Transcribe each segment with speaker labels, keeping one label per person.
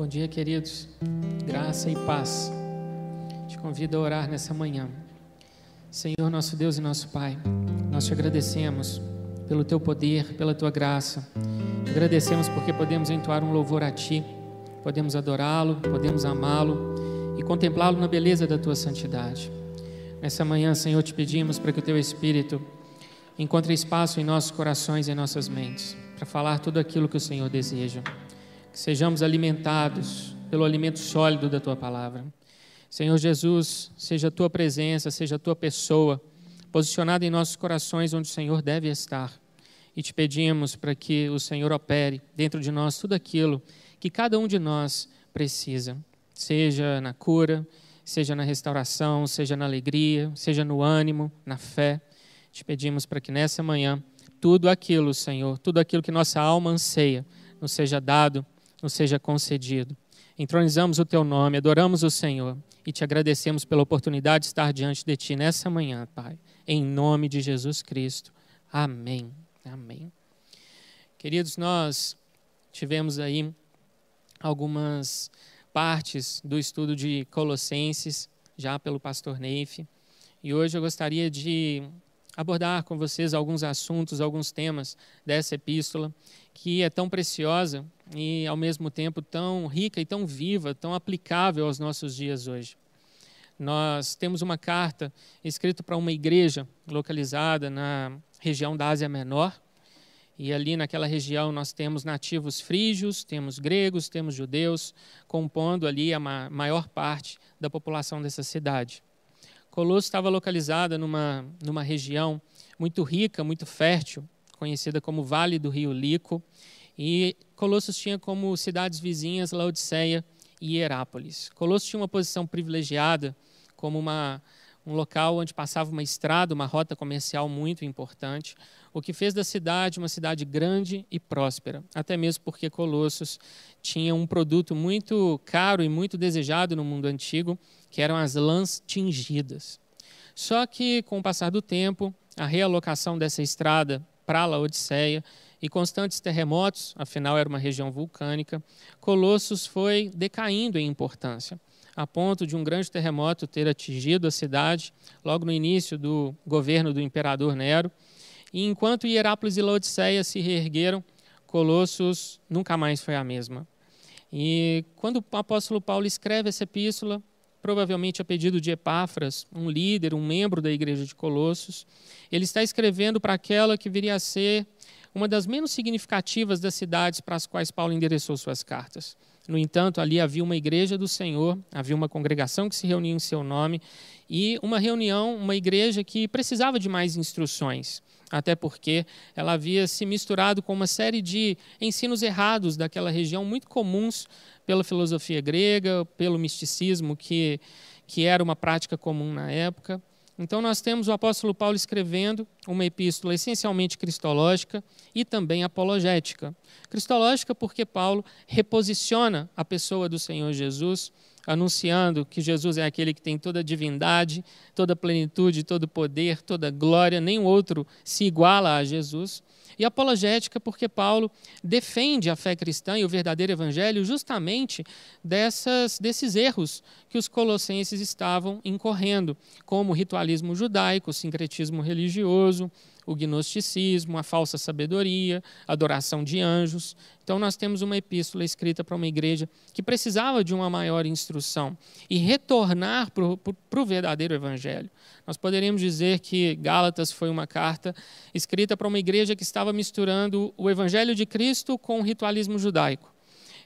Speaker 1: Bom dia, queridos. Graça e paz. Te convido a orar nessa manhã. Senhor, nosso Deus e nosso Pai, nós te agradecemos pelo teu poder, pela tua graça. Agradecemos porque podemos entoar um louvor a ti, podemos adorá-lo, podemos amá-lo e contemplá-lo na beleza da tua santidade. Nessa manhã, Senhor, te pedimos para que o teu Espírito encontre espaço em nossos corações e em nossas mentes, para falar tudo aquilo que o Senhor deseja. Que sejamos alimentados pelo alimento sólido da tua palavra. Senhor Jesus, seja a tua presença, seja a tua pessoa posicionada em nossos corações onde o Senhor deve estar. E te pedimos para que o Senhor opere dentro de nós tudo aquilo que cada um de nós precisa, seja na cura, seja na restauração, seja na alegria, seja no ânimo, na fé. Te pedimos para que nessa manhã tudo aquilo, Senhor, tudo aquilo que nossa alma anseia, nos seja dado, nos seja concedido. Entronizamos o teu nome, adoramos o Senhor e te agradecemos pela oportunidade de estar diante de ti nessa manhã, Pai em nome de Jesus Cristo. Amém. Amém. Queridos, nós tivemos aí algumas partes do estudo de Colossenses, já pelo pastor Neif, e hoje eu gostaria de abordar com vocês alguns assuntos, alguns temas dessa epístola, que é tão preciosa e, ao mesmo tempo, tão rica e tão viva, tão aplicável aos nossos dias hoje nós temos uma carta escrita para uma igreja localizada na região da Ásia Menor. E ali naquela região nós temos nativos frígios, temos gregos, temos judeus, compondo ali a maior parte da população dessa cidade. Colosso estava localizada numa, numa região muito rica, muito fértil, conhecida como Vale do Rio Lico. E Colossos tinha como cidades vizinhas Laodiceia e Herápolis. Colossos tinha uma posição privilegiada como uma, um local onde passava uma estrada, uma rota comercial muito importante, o que fez da cidade uma cidade grande e próspera, até mesmo porque Colossos tinha um produto muito caro e muito desejado no mundo antigo, que eram as lãs tingidas. Só que, com o passar do tempo, a realocação dessa estrada para Laodiceia e constantes terremotos, afinal era uma região vulcânica, Colossos foi decaindo em importância a ponto de um grande terremoto ter atingido a cidade logo no início do governo do imperador Nero. E enquanto Hierápolis e Laodiceia se reergueram, Colossos nunca mais foi a mesma. E quando o apóstolo Paulo escreve essa epístola, provavelmente a pedido de Epáfras, um líder, um membro da igreja de Colossos, ele está escrevendo para aquela que viria a ser uma das menos significativas das cidades para as quais Paulo endereçou suas cartas. No entanto, ali havia uma igreja do Senhor, havia uma congregação que se reunia em seu nome e uma reunião, uma igreja que precisava de mais instruções, até porque ela havia se misturado com uma série de ensinos errados daquela região, muito comuns pela filosofia grega, pelo misticismo, que, que era uma prática comum na época. Então, nós temos o apóstolo Paulo escrevendo uma epístola essencialmente cristológica e também apologética. Cristológica porque Paulo reposiciona a pessoa do Senhor Jesus, anunciando que Jesus é aquele que tem toda a divindade, toda a plenitude, todo o poder, toda a glória, nenhum outro se iguala a Jesus e apologética porque Paulo defende a fé cristã e o verdadeiro evangelho justamente dessas, desses erros que os colossenses estavam incorrendo, como ritualismo judaico, sincretismo religioso, o gnosticismo, a falsa sabedoria, a adoração de anjos. Então, nós temos uma epístola escrita para uma igreja que precisava de uma maior instrução e retornar para o verdadeiro evangelho. Nós poderíamos dizer que Gálatas foi uma carta escrita para uma igreja que estava misturando o evangelho de Cristo com o ritualismo judaico.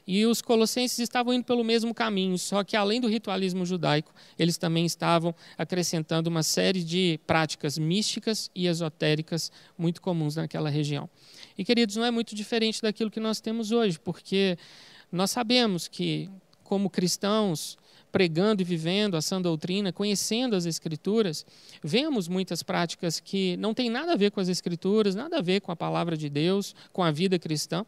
Speaker 1: E os colossenses estavam indo pelo mesmo caminho, só que além do ritualismo judaico, eles também estavam acrescentando uma série de práticas místicas e esotéricas muito comuns naquela região. E, queridos, não é muito diferente daquilo que nós temos hoje, porque nós sabemos que, como cristãos, pregando e vivendo a sã doutrina, conhecendo as Escrituras, vemos muitas práticas que não têm nada a ver com as Escrituras, nada a ver com a palavra de Deus, com a vida cristã.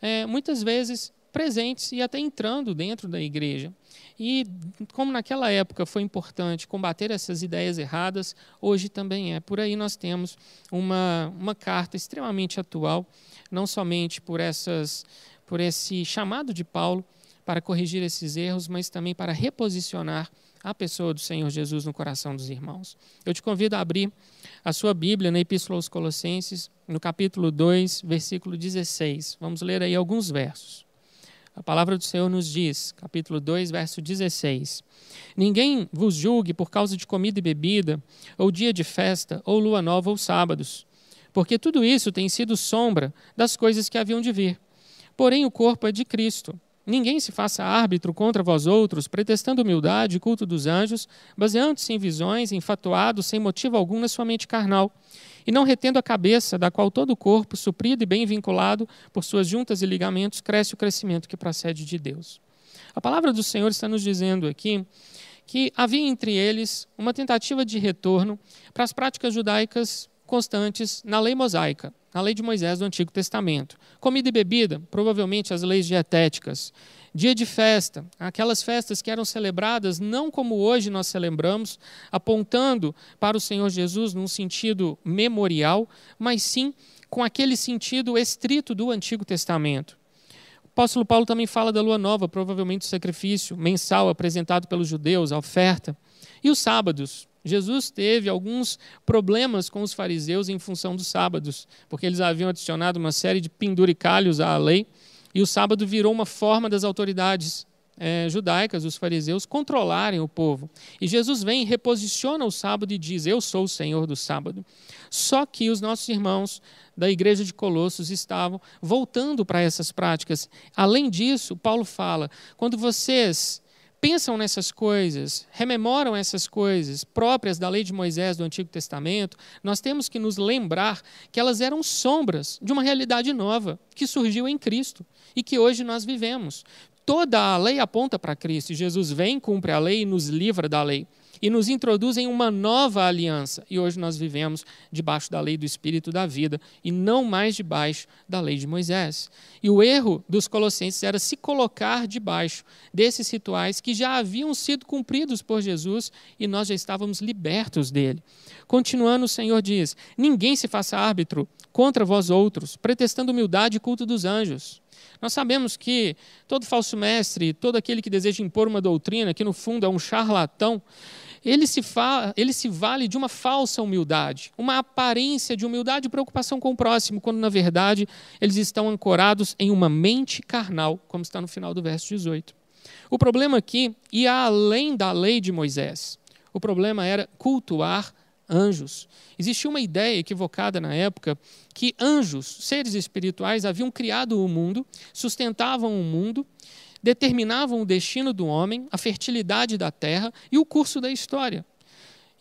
Speaker 1: É, muitas vezes presentes e até entrando dentro da igreja. E como naquela época foi importante combater essas ideias erradas, hoje também é. Por aí nós temos uma, uma carta extremamente atual, não somente por, essas, por esse chamado de Paulo para corrigir esses erros, mas também para reposicionar a pessoa do Senhor Jesus no coração dos irmãos. Eu te convido a abrir a sua Bíblia na Epístola aos Colossenses, no capítulo 2, versículo 16. Vamos ler aí alguns versos. A palavra do Senhor nos diz, capítulo 2, verso 16: Ninguém vos julgue por causa de comida e bebida, ou dia de festa, ou lua nova, ou sábados, porque tudo isso tem sido sombra das coisas que haviam de vir. Porém, o corpo é de Cristo. Ninguém se faça árbitro contra vós outros, pretextando humildade e culto dos anjos, baseando-se em visões, enfatuado, sem motivo algum na sua mente carnal, e não retendo a cabeça, da qual todo o corpo, suprido e bem vinculado por suas juntas e ligamentos, cresce o crescimento que procede de Deus. A palavra do Senhor está nos dizendo aqui que havia entre eles uma tentativa de retorno para as práticas judaicas constantes na lei mosaica, na lei de Moisés do Antigo Testamento. Comida e bebida, provavelmente as leis dietéticas. Dia de festa, aquelas festas que eram celebradas não como hoje nós celebramos, apontando para o Senhor Jesus num sentido memorial, mas sim com aquele sentido estrito do Antigo Testamento. O apóstolo Paulo também fala da lua nova, provavelmente o sacrifício mensal apresentado pelos judeus, a oferta. E os sábados, Jesus teve alguns problemas com os fariseus em função dos sábados, porque eles haviam adicionado uma série de penduricalhos à lei, e o sábado virou uma forma das autoridades é, judaicas, os fariseus, controlarem o povo. E Jesus vem, reposiciona o sábado e diz: Eu sou o Senhor do sábado. Só que os nossos irmãos da igreja de Colossos estavam voltando para essas práticas. Além disso, Paulo fala: quando vocês pensam nessas coisas, rememoram essas coisas próprias da lei de Moisés do Antigo Testamento, nós temos que nos lembrar que elas eram sombras de uma realidade nova que surgiu em Cristo e que hoje nós vivemos. Toda a lei aponta para Cristo. e Jesus vem, cumpre a lei e nos livra da lei e nos introduz em uma nova aliança. E hoje nós vivemos debaixo da lei do Espírito da vida e não mais debaixo da lei de Moisés. E o erro dos colossenses era se colocar debaixo desses rituais que já haviam sido cumpridos por Jesus e nós já estávamos libertos dele. Continuando, o Senhor diz: Ninguém se faça árbitro contra vós outros, pretextando humildade e culto dos anjos. Nós sabemos que todo falso mestre, todo aquele que deseja impor uma doutrina, que no fundo é um charlatão, ele se, fala, ele se vale de uma falsa humildade, uma aparência de humildade e preocupação com o próximo, quando na verdade eles estão ancorados em uma mente carnal, como está no final do verso 18. O problema aqui ia além da lei de Moisés. O problema era cultuar anjos. Existia uma ideia equivocada na época que anjos, seres espirituais, haviam criado o mundo, sustentavam o mundo, determinavam o destino do homem, a fertilidade da terra e o curso da história.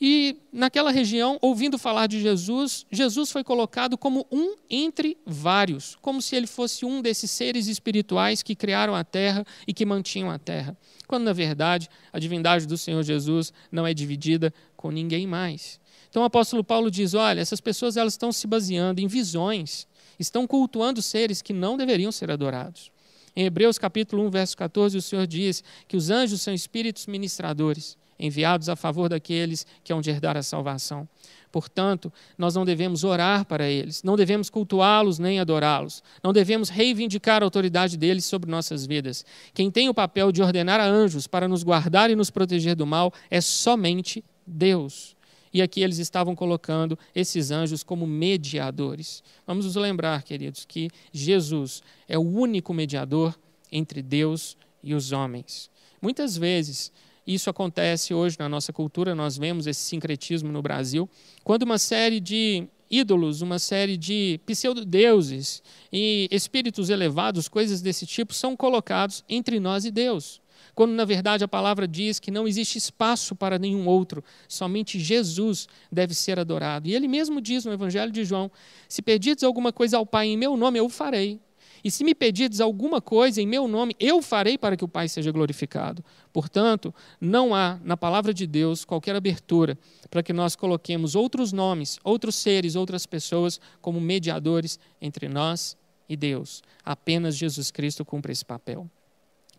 Speaker 1: E naquela região, ouvindo falar de Jesus, Jesus foi colocado como um entre vários, como se ele fosse um desses seres espirituais que criaram a terra e que mantinham a terra. Quando, na verdade, a divindade do Senhor Jesus não é dividida com ninguém mais. Então o apóstolo Paulo diz: olha, essas pessoas elas estão se baseando em visões, estão cultuando seres que não deveriam ser adorados. Em Hebreus capítulo 1, verso 14, o Senhor diz que os anjos são espíritos ministradores, enviados a favor daqueles que hão de herdar a salvação. Portanto, nós não devemos orar para eles, não devemos cultuá-los nem adorá-los, não devemos reivindicar a autoridade deles sobre nossas vidas. Quem tem o papel de ordenar a anjos para nos guardar e nos proteger do mal é somente Deus. E aqui eles estavam colocando esses anjos como mediadores. Vamos nos lembrar, queridos, que Jesus é o único mediador entre Deus e os homens. Muitas vezes, isso acontece hoje na nossa cultura, nós vemos esse sincretismo no Brasil, quando uma série de ídolos, uma série de pseudodeuses e espíritos elevados, coisas desse tipo, são colocados entre nós e Deus quando na verdade a palavra diz que não existe espaço para nenhum outro, somente Jesus deve ser adorado. E ele mesmo diz no Evangelho de João: Se pedirdes alguma coisa ao Pai em meu nome, eu o farei. E se me pedirdes alguma coisa em meu nome, eu farei para que o Pai seja glorificado. Portanto, não há na palavra de Deus qualquer abertura para que nós coloquemos outros nomes, outros seres, outras pessoas como mediadores entre nós e Deus. Apenas Jesus Cristo cumpre esse papel.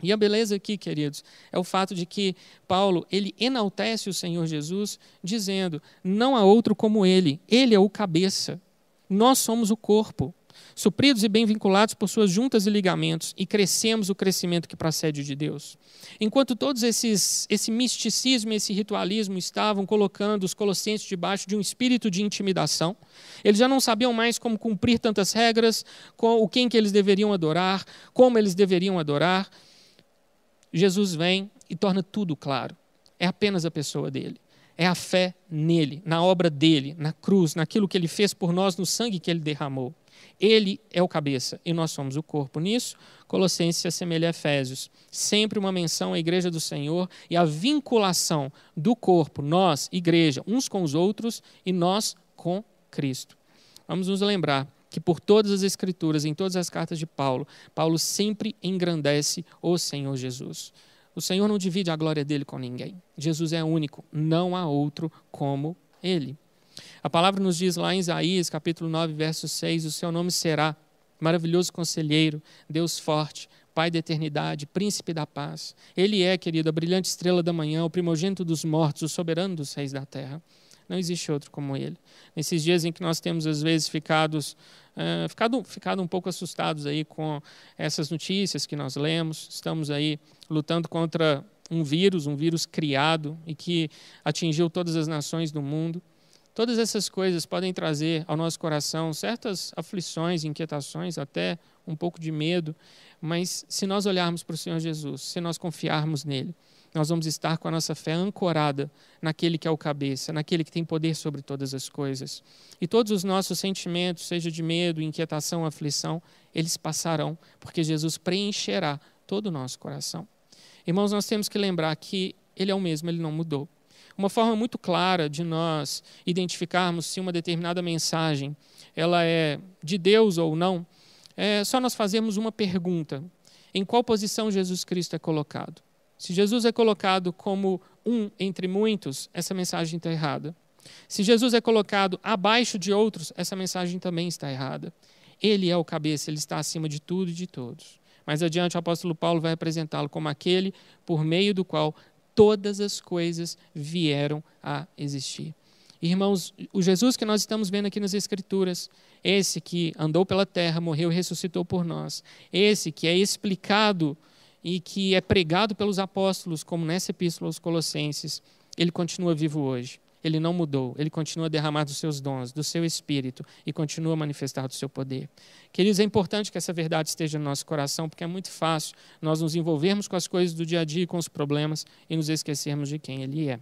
Speaker 1: E a beleza aqui, queridos, é o fato de que Paulo, ele enaltece o Senhor Jesus, dizendo: não há outro como ele, ele é o cabeça, nós somos o corpo. supridos e bem vinculados por suas juntas e ligamentos, e crescemos o crescimento que procede de Deus. Enquanto todos esses esse misticismo, esse ritualismo estavam colocando os colossenses debaixo de um espírito de intimidação, eles já não sabiam mais como cumprir tantas regras, com o quem que eles deveriam adorar, como eles deveriam adorar. Jesus vem e torna tudo claro. É apenas a pessoa dele é a fé nele, na obra dele, na cruz, naquilo que ele fez por nós, no sangue que ele derramou. Ele é o cabeça e nós somos o corpo. Nisso, Colossenses se assemelha a Efésios. Sempre uma menção à igreja do Senhor e a vinculação do corpo, nós, igreja, uns com os outros e nós com Cristo. Vamos nos lembrar que por todas as escrituras, em todas as cartas de Paulo, Paulo sempre engrandece o Senhor Jesus. O Senhor não divide a glória dele com ninguém. Jesus é único, não há outro como ele. A palavra nos diz lá em Isaías, capítulo 9, verso 6, o seu nome será maravilhoso conselheiro, Deus forte, Pai da eternidade, príncipe da paz. Ele é, querido, a brilhante estrela da manhã, o primogênito dos mortos, o soberano dos reis da terra. Não existe outro como ele. Nesses dias em que nós temos, às vezes, ficados, uh, ficado, ficado um pouco assustados aí com essas notícias que nós lemos, estamos aí lutando contra um vírus, um vírus criado e que atingiu todas as nações do mundo. Todas essas coisas podem trazer ao nosso coração certas aflições, inquietações, até um pouco de medo, mas se nós olharmos para o Senhor Jesus, se nós confiarmos nele, nós vamos estar com a nossa fé ancorada naquele que é o cabeça, naquele que tem poder sobre todas as coisas. E todos os nossos sentimentos, seja de medo, inquietação, aflição, eles passarão, porque Jesus preencherá todo o nosso coração. Irmãos, nós temos que lembrar que Ele é o mesmo, Ele não mudou. Uma forma muito clara de nós identificarmos se uma determinada mensagem ela é de Deus ou não, é só nós fazermos uma pergunta: em qual posição Jesus Cristo é colocado? Se Jesus é colocado como um entre muitos, essa mensagem está errada. Se Jesus é colocado abaixo de outros, essa mensagem também está errada. Ele é o cabeça, ele está acima de tudo e de todos. Mais adiante, o apóstolo Paulo vai apresentá-lo como aquele por meio do qual todas as coisas vieram a existir. Irmãos, o Jesus que nós estamos vendo aqui nas Escrituras, esse que andou pela terra, morreu e ressuscitou por nós, esse que é explicado e que é pregado pelos apóstolos, como nessa epístola aos Colossenses, ele continua vivo hoje. Ele não mudou, ele continua a derramar dos seus dons, do seu espírito e continua a manifestar do seu poder. Queridos, é importante que essa verdade esteja no nosso coração, porque é muito fácil nós nos envolvermos com as coisas do dia a dia, com os problemas e nos esquecermos de quem ele é.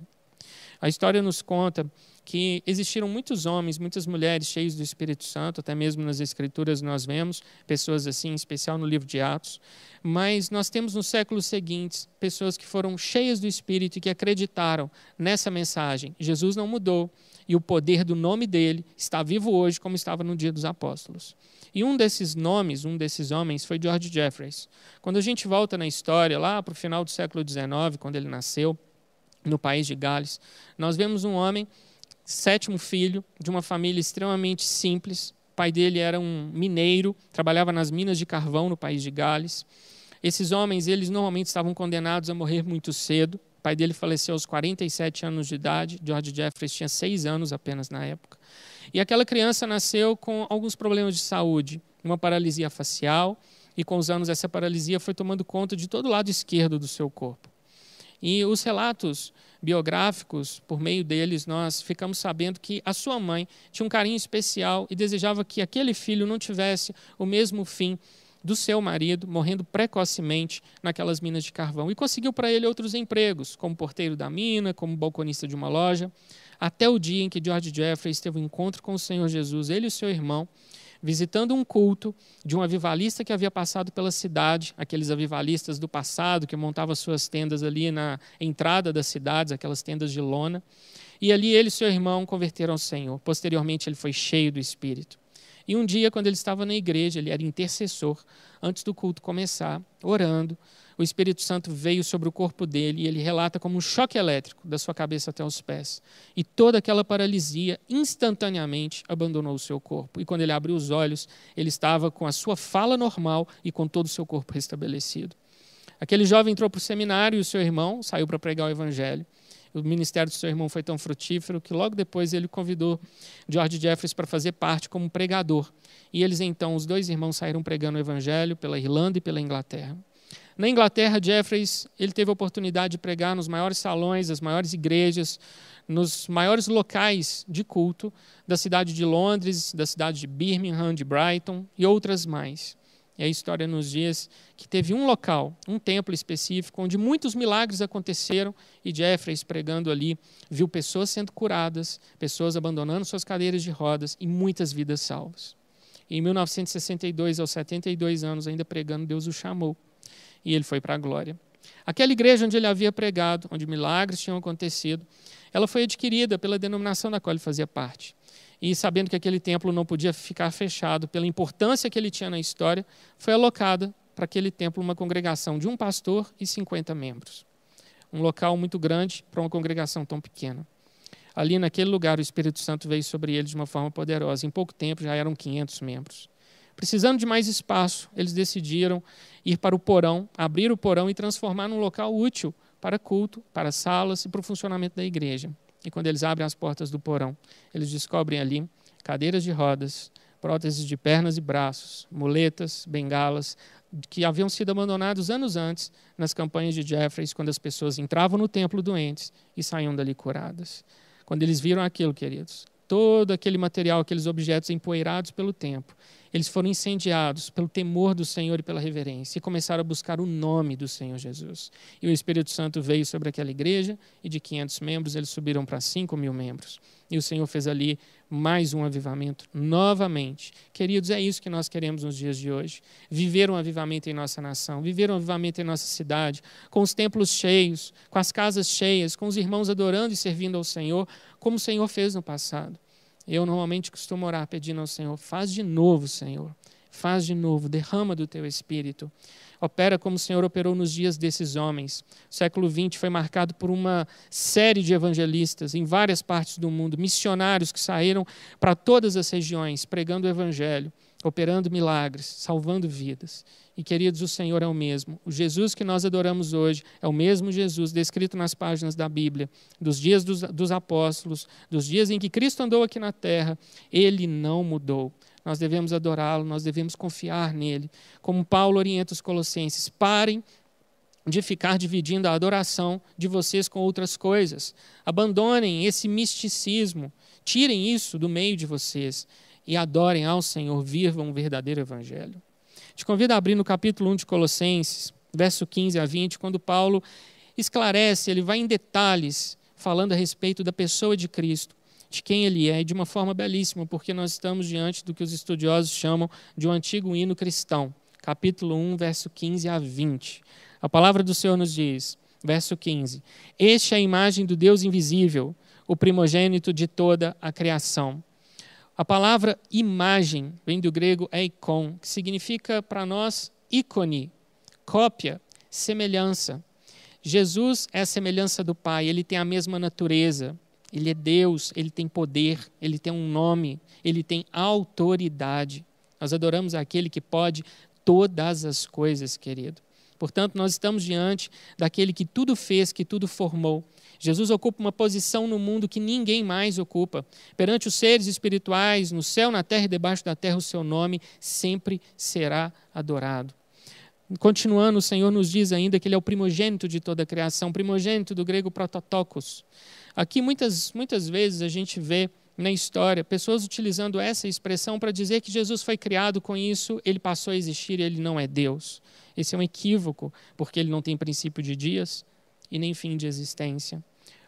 Speaker 1: A história nos conta que existiram muitos homens, muitas mulheres cheios do Espírito Santo, até mesmo nas Escrituras nós vemos pessoas assim, em especial no livro de Atos. Mas nós temos nos séculos seguintes pessoas que foram cheias do Espírito e que acreditaram nessa mensagem. Jesus não mudou e o poder do nome dele está vivo hoje, como estava no dia dos apóstolos. E um desses nomes, um desses homens, foi George Jeffreys. Quando a gente volta na história, lá para o final do século XIX, quando ele nasceu, no país de Gales, nós vemos um homem sétimo filho de uma família extremamente simples. O pai dele era um mineiro, trabalhava nas minas de carvão no país de Gales. Esses homens, eles normalmente estavam condenados a morrer muito cedo. O pai dele faleceu aos 47 anos de idade. George Jeffreys tinha seis anos apenas na época. E aquela criança nasceu com alguns problemas de saúde, uma paralisia facial, e com os anos essa paralisia foi tomando conta de todo o lado esquerdo do seu corpo. E os relatos biográficos, por meio deles, nós ficamos sabendo que a sua mãe tinha um carinho especial e desejava que aquele filho não tivesse o mesmo fim do seu marido, morrendo precocemente naquelas minas de carvão. E conseguiu para ele outros empregos, como porteiro da mina, como balconista de uma loja, até o dia em que George Jeffreys teve um encontro com o Senhor Jesus, ele e o seu irmão, visitando um culto de um avivalista que havia passado pela cidade, aqueles avivalistas do passado que montavam suas tendas ali na entrada das cidades, aquelas tendas de lona. E ali ele e seu irmão converteram ao Senhor. Posteriormente ele foi cheio do Espírito. E um dia, quando ele estava na igreja, ele era intercessor, antes do culto começar, orando, o Espírito Santo veio sobre o corpo dele e ele relata como um choque elétrico da sua cabeça até os pés. E toda aquela paralisia instantaneamente abandonou o seu corpo. E quando ele abriu os olhos, ele estava com a sua fala normal e com todo o seu corpo restabelecido. Aquele jovem entrou para o seminário e o seu irmão saiu para pregar o evangelho. O ministério do seu irmão foi tão frutífero que logo depois ele convidou George Jeffreys para fazer parte como pregador. E eles então, os dois irmãos saíram pregando o evangelho pela Irlanda e pela Inglaterra. Na Inglaterra, Jeffreys ele teve a oportunidade de pregar nos maiores salões, as maiores igrejas, nos maiores locais de culto da cidade de Londres, da cidade de Birmingham, de Brighton e outras mais. E a história nos diz que teve um local, um templo específico, onde muitos milagres aconteceram e Jeffreys, pregando ali, viu pessoas sendo curadas, pessoas abandonando suas cadeiras de rodas e muitas vidas salvas. Em 1962, aos 72 anos, ainda pregando, Deus o chamou e ele foi para a glória. Aquela igreja onde ele havia pregado, onde milagres tinham acontecido, ela foi adquirida pela denominação da qual ele fazia parte e sabendo que aquele templo não podia ficar fechado pela importância que ele tinha na história, foi alocada para aquele templo uma congregação de um pastor e 50 membros. Um local muito grande para uma congregação tão pequena. Ali naquele lugar o Espírito Santo veio sobre eles de uma forma poderosa. Em pouco tempo já eram 500 membros. Precisando de mais espaço, eles decidiram ir para o porão, abrir o porão e transformar num local útil para culto, para salas e para o funcionamento da igreja. E quando eles abrem as portas do porão, eles descobrem ali cadeiras de rodas, próteses de pernas e braços, muletas, bengalas, que haviam sido abandonados anos antes nas campanhas de Jeffreys, quando as pessoas entravam no templo doentes e saíam dali curadas. Quando eles viram aquilo, queridos, todo aquele material, aqueles objetos empoeirados pelo tempo, eles foram incendiados pelo temor do Senhor e pela reverência e começaram a buscar o nome do Senhor Jesus. E o Espírito Santo veio sobre aquela igreja e de 500 membros eles subiram para 5 mil membros. E o Senhor fez ali mais um avivamento novamente. Queridos, é isso que nós queremos nos dias de hoje. Viver um avivamento em nossa nação, viver um avivamento em nossa cidade, com os templos cheios, com as casas cheias, com os irmãos adorando e servindo ao Senhor, como o Senhor fez no passado. Eu normalmente costumo orar pedindo ao Senhor: faz de novo, Senhor. Faz de novo, derrama do teu espírito. Opera como o Senhor operou nos dias desses homens. O século XX foi marcado por uma série de evangelistas em várias partes do mundo, missionários que saíram para todas as regiões pregando o evangelho operando milagres, salvando vidas. E queridos, o Senhor é o mesmo. O Jesus que nós adoramos hoje é o mesmo Jesus descrito nas páginas da Bíblia, dos dias dos, dos apóstolos, dos dias em que Cristo andou aqui na terra. Ele não mudou. Nós devemos adorá-lo, nós devemos confiar nele. Como Paulo orienta os colossenses, parem de ficar dividindo a adoração de vocês com outras coisas. Abandonem esse misticismo. Tirem isso do meio de vocês e adorem ao Senhor, vivam um verdadeiro evangelho. Te convido a abrir no capítulo 1 de Colossenses, verso 15 a 20, quando Paulo esclarece, ele vai em detalhes falando a respeito da pessoa de Cristo, de quem ele é, e de uma forma belíssima, porque nós estamos diante do que os estudiosos chamam de um antigo hino cristão. Capítulo 1, verso 15 a 20. A palavra do Senhor nos diz, verso 15: Este é a imagem do Deus invisível, o primogênito de toda a criação a palavra imagem vem do grego eikon, que significa para nós ícone, cópia, semelhança. Jesus é a semelhança do Pai, ele tem a mesma natureza, ele é Deus, ele tem poder, ele tem um nome, ele tem autoridade. Nós adoramos aquele que pode todas as coisas, querido. Portanto, nós estamos diante daquele que tudo fez, que tudo formou, Jesus ocupa uma posição no mundo que ninguém mais ocupa. Perante os seres espirituais, no céu, na terra e debaixo da terra, o seu nome sempre será adorado. Continuando, o Senhor nos diz ainda que Ele é o primogênito de toda a criação, primogênito do grego prototokos. Aqui, muitas, muitas vezes, a gente vê na história pessoas utilizando essa expressão para dizer que Jesus foi criado com isso, ele passou a existir ele não é Deus. Esse é um equívoco, porque ele não tem princípio de dias e nem fim de existência.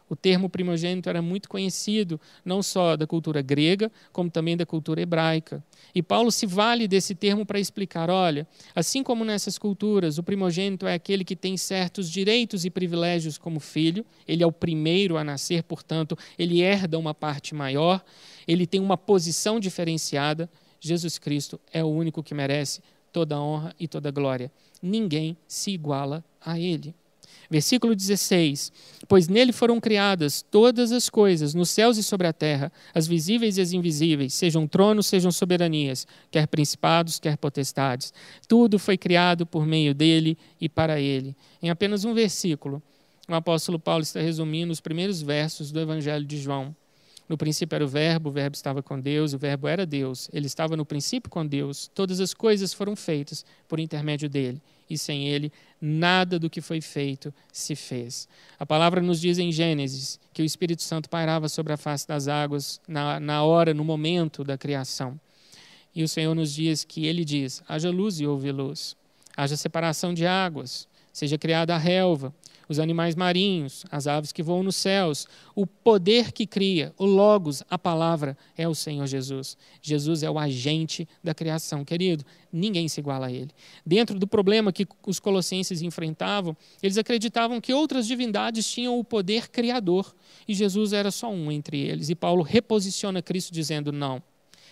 Speaker 1: O termo primogênito era muito conhecido, não só da cultura grega, como também da cultura hebraica. E Paulo se vale desse termo para explicar: olha, assim como nessas culturas, o primogênito é aquele que tem certos direitos e privilégios como filho, ele é o primeiro a nascer, portanto, ele herda uma parte maior, ele tem uma posição diferenciada. Jesus Cristo é o único que merece toda a honra e toda a glória. Ninguém se iguala a ele. Versículo 16: Pois nele foram criadas todas as coisas, nos céus e sobre a terra, as visíveis e as invisíveis, sejam tronos, sejam soberanias, quer principados, quer potestades. Tudo foi criado por meio dele e para ele. Em apenas um versículo, o apóstolo Paulo está resumindo os primeiros versos do Evangelho de João. No princípio era o Verbo, o Verbo estava com Deus, o Verbo era Deus, ele estava no princípio com Deus, todas as coisas foram feitas por intermédio dele, e sem ele, nada do que foi feito se fez. A palavra nos diz em Gênesis que o Espírito Santo pairava sobre a face das águas na, na hora, no momento da criação. E o Senhor nos diz que ele diz: haja luz e houve luz, haja separação de águas, seja criada a relva, os animais marinhos, as aves que voam nos céus. O poder que cria, o Logos, a palavra, é o Senhor Jesus. Jesus é o agente da criação. Querido, ninguém se iguala a ele. Dentro do problema que os colossenses enfrentavam, eles acreditavam que outras divindades tinham o poder criador e Jesus era só um entre eles. E Paulo reposiciona Cristo dizendo: não.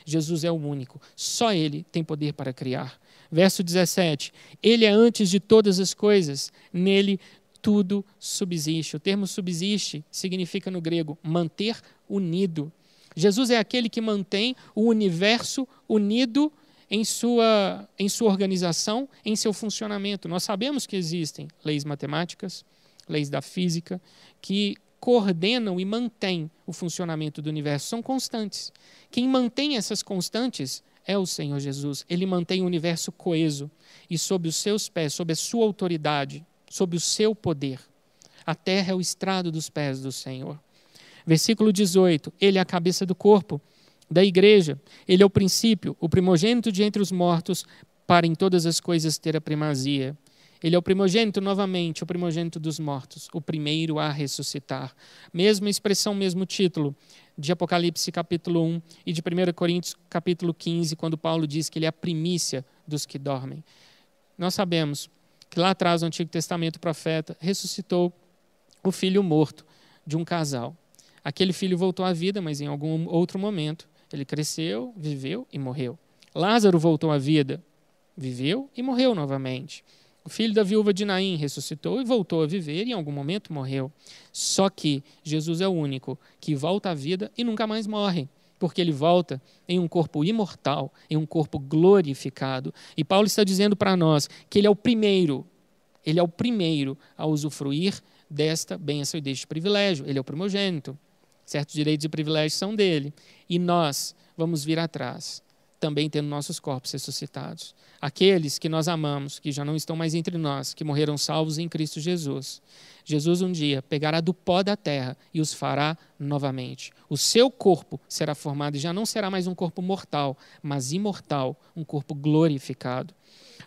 Speaker 1: Jesus é o único, só Ele tem poder para criar. Verso 17: Ele é antes de todas as coisas, nele tudo subsiste. O termo subsiste significa no grego manter unido. Jesus é aquele que mantém o universo unido em sua, em sua organização, em seu funcionamento. Nós sabemos que existem leis matemáticas, leis da física, que coordenam e mantêm o funcionamento do universo, são constantes. Quem mantém essas constantes é o Senhor Jesus. Ele mantém o universo coeso e sob os seus pés, sob a sua autoridade, sob o seu poder. A terra é o estrado dos pés do Senhor. Versículo 18: Ele é a cabeça do corpo, da igreja. Ele é o princípio, o primogênito de entre os mortos, para em todas as coisas ter a primazia. Ele é o primogênito, novamente, o primogênito dos mortos, o primeiro a ressuscitar. Mesma expressão, mesmo título, de Apocalipse capítulo 1 e de 1 Coríntios capítulo 15, quando Paulo diz que ele é a primícia dos que dormem. Nós sabemos que lá atrás no Antigo Testamento o profeta ressuscitou o filho morto de um casal. Aquele filho voltou à vida, mas em algum outro momento ele cresceu, viveu e morreu. Lázaro voltou à vida, viveu e morreu novamente. O filho da viúva de Naim ressuscitou e voltou a viver e em algum momento morreu. Só que Jesus é o único que volta à vida e nunca mais morre porque ele volta em um corpo imortal, em um corpo glorificado. E Paulo está dizendo para nós que ele é o primeiro, ele é o primeiro a usufruir desta bênção e deste privilégio. Ele é o primogênito. Certos direitos e privilégios são dele. E nós vamos vir atrás, também tendo nossos corpos ressuscitados. Aqueles que nós amamos, que já não estão mais entre nós, que morreram salvos em Cristo Jesus. Jesus um dia pegará do pó da terra e os fará novamente. O seu corpo será formado e já não será mais um corpo mortal, mas imortal, um corpo glorificado.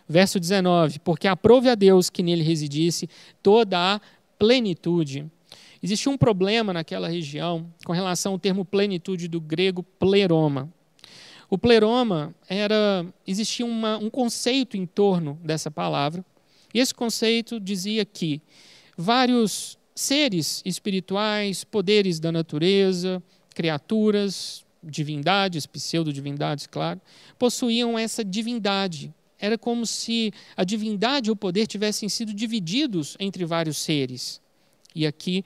Speaker 1: Verso 19: Porque aprove a Deus que nele residisse toda a plenitude. Existia um problema naquela região com relação ao termo plenitude do grego pleroma. O pleroma era existia uma, um conceito em torno dessa palavra, e esse conceito dizia que vários seres espirituais, poderes da natureza, criaturas, divindades, pseudo-divindades, claro, possuíam essa divindade. Era como se a divindade e o poder tivessem sido divididos entre vários seres. E aqui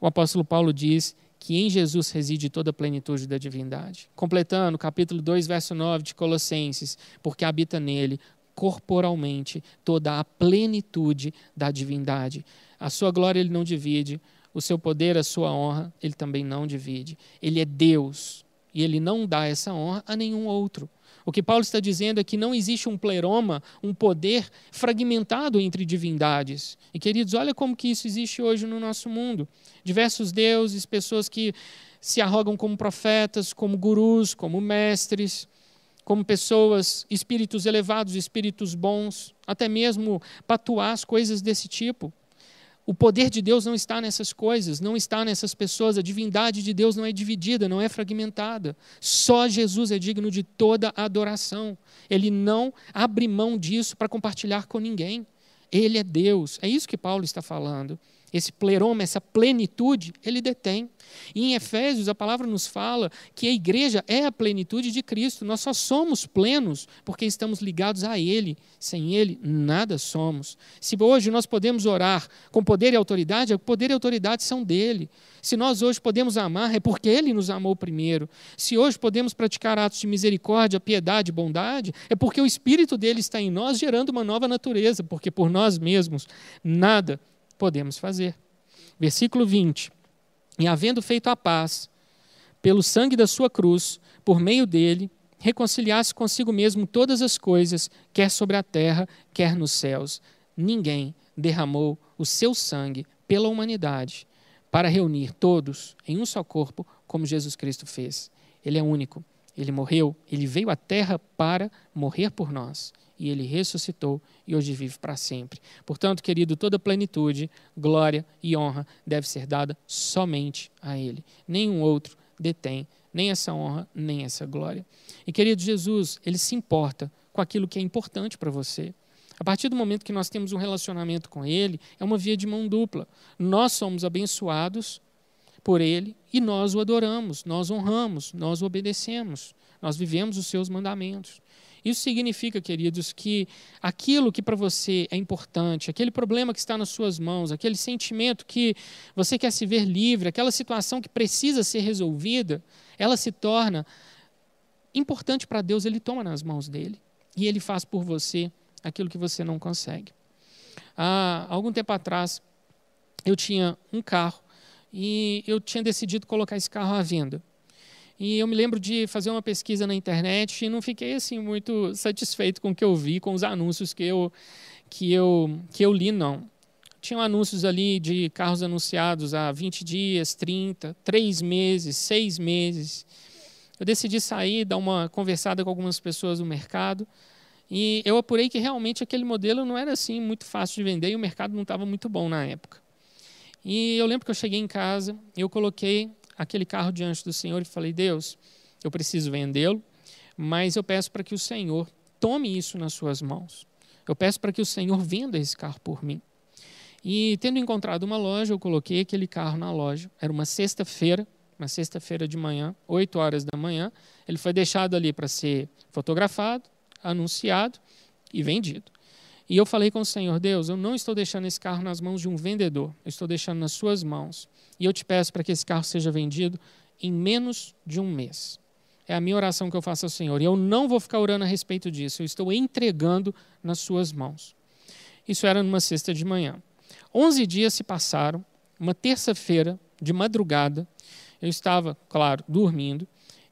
Speaker 1: o apóstolo Paulo diz que em Jesus reside toda a plenitude da divindade. Completando capítulo 2, verso 9 de Colossenses, porque habita nele corporalmente toda a plenitude da divindade. A sua glória ele não divide, o seu poder, a sua honra, ele também não divide. Ele é Deus e ele não dá essa honra a nenhum outro. O que Paulo está dizendo é que não existe um pleroma, um poder fragmentado entre divindades. E queridos, olha como que isso existe hoje no nosso mundo. Diversos deuses, pessoas que se arrogam como profetas, como gurus, como mestres, como pessoas, espíritos elevados, espíritos bons, até mesmo patuás, coisas desse tipo. O poder de Deus não está nessas coisas, não está nessas pessoas. A divindade de Deus não é dividida, não é fragmentada. Só Jesus é digno de toda adoração. Ele não abre mão disso para compartilhar com ninguém. Ele é Deus. É isso que Paulo está falando esse pleroma, essa plenitude, ele detém. E em Efésios, a palavra nos fala que a igreja é a plenitude de Cristo. Nós só somos plenos porque estamos ligados a Ele. Sem Ele, nada somos. Se hoje nós podemos orar com poder e autoridade, o poder e autoridade são dele. Se nós hoje podemos amar, é porque Ele nos amou primeiro. Se hoje podemos praticar atos de misericórdia, piedade, bondade, é porque o Espírito dele está em nós, gerando uma nova natureza, porque por nós mesmos nada podemos fazer. Versículo 20. E havendo feito a paz, pelo sangue da sua cruz, por meio dele, reconciliasse consigo mesmo todas as coisas, quer sobre a terra, quer nos céus. Ninguém derramou o seu sangue pela humanidade para reunir todos em um só corpo, como Jesus Cristo fez. Ele é único. Ele morreu, ele veio à terra para morrer por nós. E ele ressuscitou e hoje vive para sempre. Portanto, querido, toda plenitude, glória e honra deve ser dada somente a ele. Nenhum outro detém nem essa honra, nem essa glória. E querido Jesus, ele se importa com aquilo que é importante para você. A partir do momento que nós temos um relacionamento com Ele, é uma via de mão dupla. Nós somos abençoados por Ele e nós o adoramos, nós honramos, nós o obedecemos, nós vivemos os seus mandamentos. Isso significa, queridos, que aquilo que para você é importante, aquele problema que está nas suas mãos, aquele sentimento que você quer se ver livre, aquela situação que precisa ser resolvida, ela se torna importante para Deus, Ele toma nas mãos dele e Ele faz por você aquilo que você não consegue. Há algum tempo atrás, eu tinha um carro e eu tinha decidido colocar esse carro à venda. E eu me lembro de fazer uma pesquisa na internet e não fiquei assim muito satisfeito com o que eu vi, com os anúncios que eu que eu que eu li não. Tinham anúncios ali de carros anunciados há 20 dias, 30, 3 meses, 6 meses. Eu decidi sair, dar uma conversada com algumas pessoas no mercado e eu apurei que realmente aquele modelo não era assim muito fácil de vender e o mercado não estava muito bom na época. E eu lembro que eu cheguei em casa, eu coloquei aquele carro diante do Senhor e falei: Deus, eu preciso vendê-lo, mas eu peço para que o Senhor tome isso nas suas mãos. Eu peço para que o Senhor venda esse carro por mim. E tendo encontrado uma loja, eu coloquei aquele carro na loja. Era uma sexta-feira, uma sexta-feira de manhã, 8 horas da manhã. Ele foi deixado ali para ser fotografado, anunciado e vendido. E eu falei com o Senhor, Deus, eu não estou deixando esse carro nas mãos de um vendedor, eu estou deixando nas suas mãos. E eu te peço para que esse carro seja vendido em menos de um mês. É a minha oração que eu faço ao Senhor. E eu não vou ficar orando a respeito disso, eu estou entregando nas suas mãos. Isso era numa sexta de manhã. Onze dias se passaram, uma terça-feira, de madrugada, eu estava, claro, dormindo,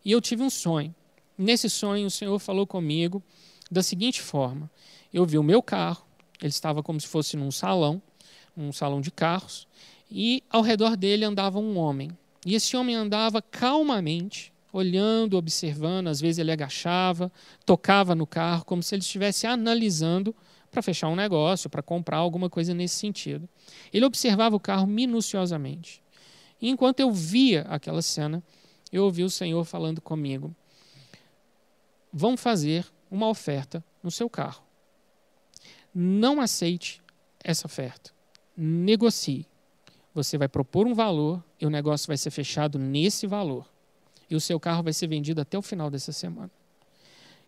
Speaker 1: e eu tive um sonho. Nesse sonho, o Senhor falou comigo da seguinte forma: eu vi o meu carro, ele estava como se fosse num salão, um salão de carros, e ao redor dele andava um homem. E esse homem andava calmamente, olhando, observando, às vezes ele agachava, tocava no carro, como se ele estivesse analisando para fechar um negócio, para comprar alguma coisa nesse sentido. Ele observava o carro minuciosamente. E enquanto eu via aquela cena, eu ouvi o Senhor falando comigo: vão fazer uma oferta no seu carro. Não aceite essa oferta. Negocie. Você vai propor um valor e o negócio vai ser fechado nesse valor. E o seu carro vai ser vendido até o final dessa semana.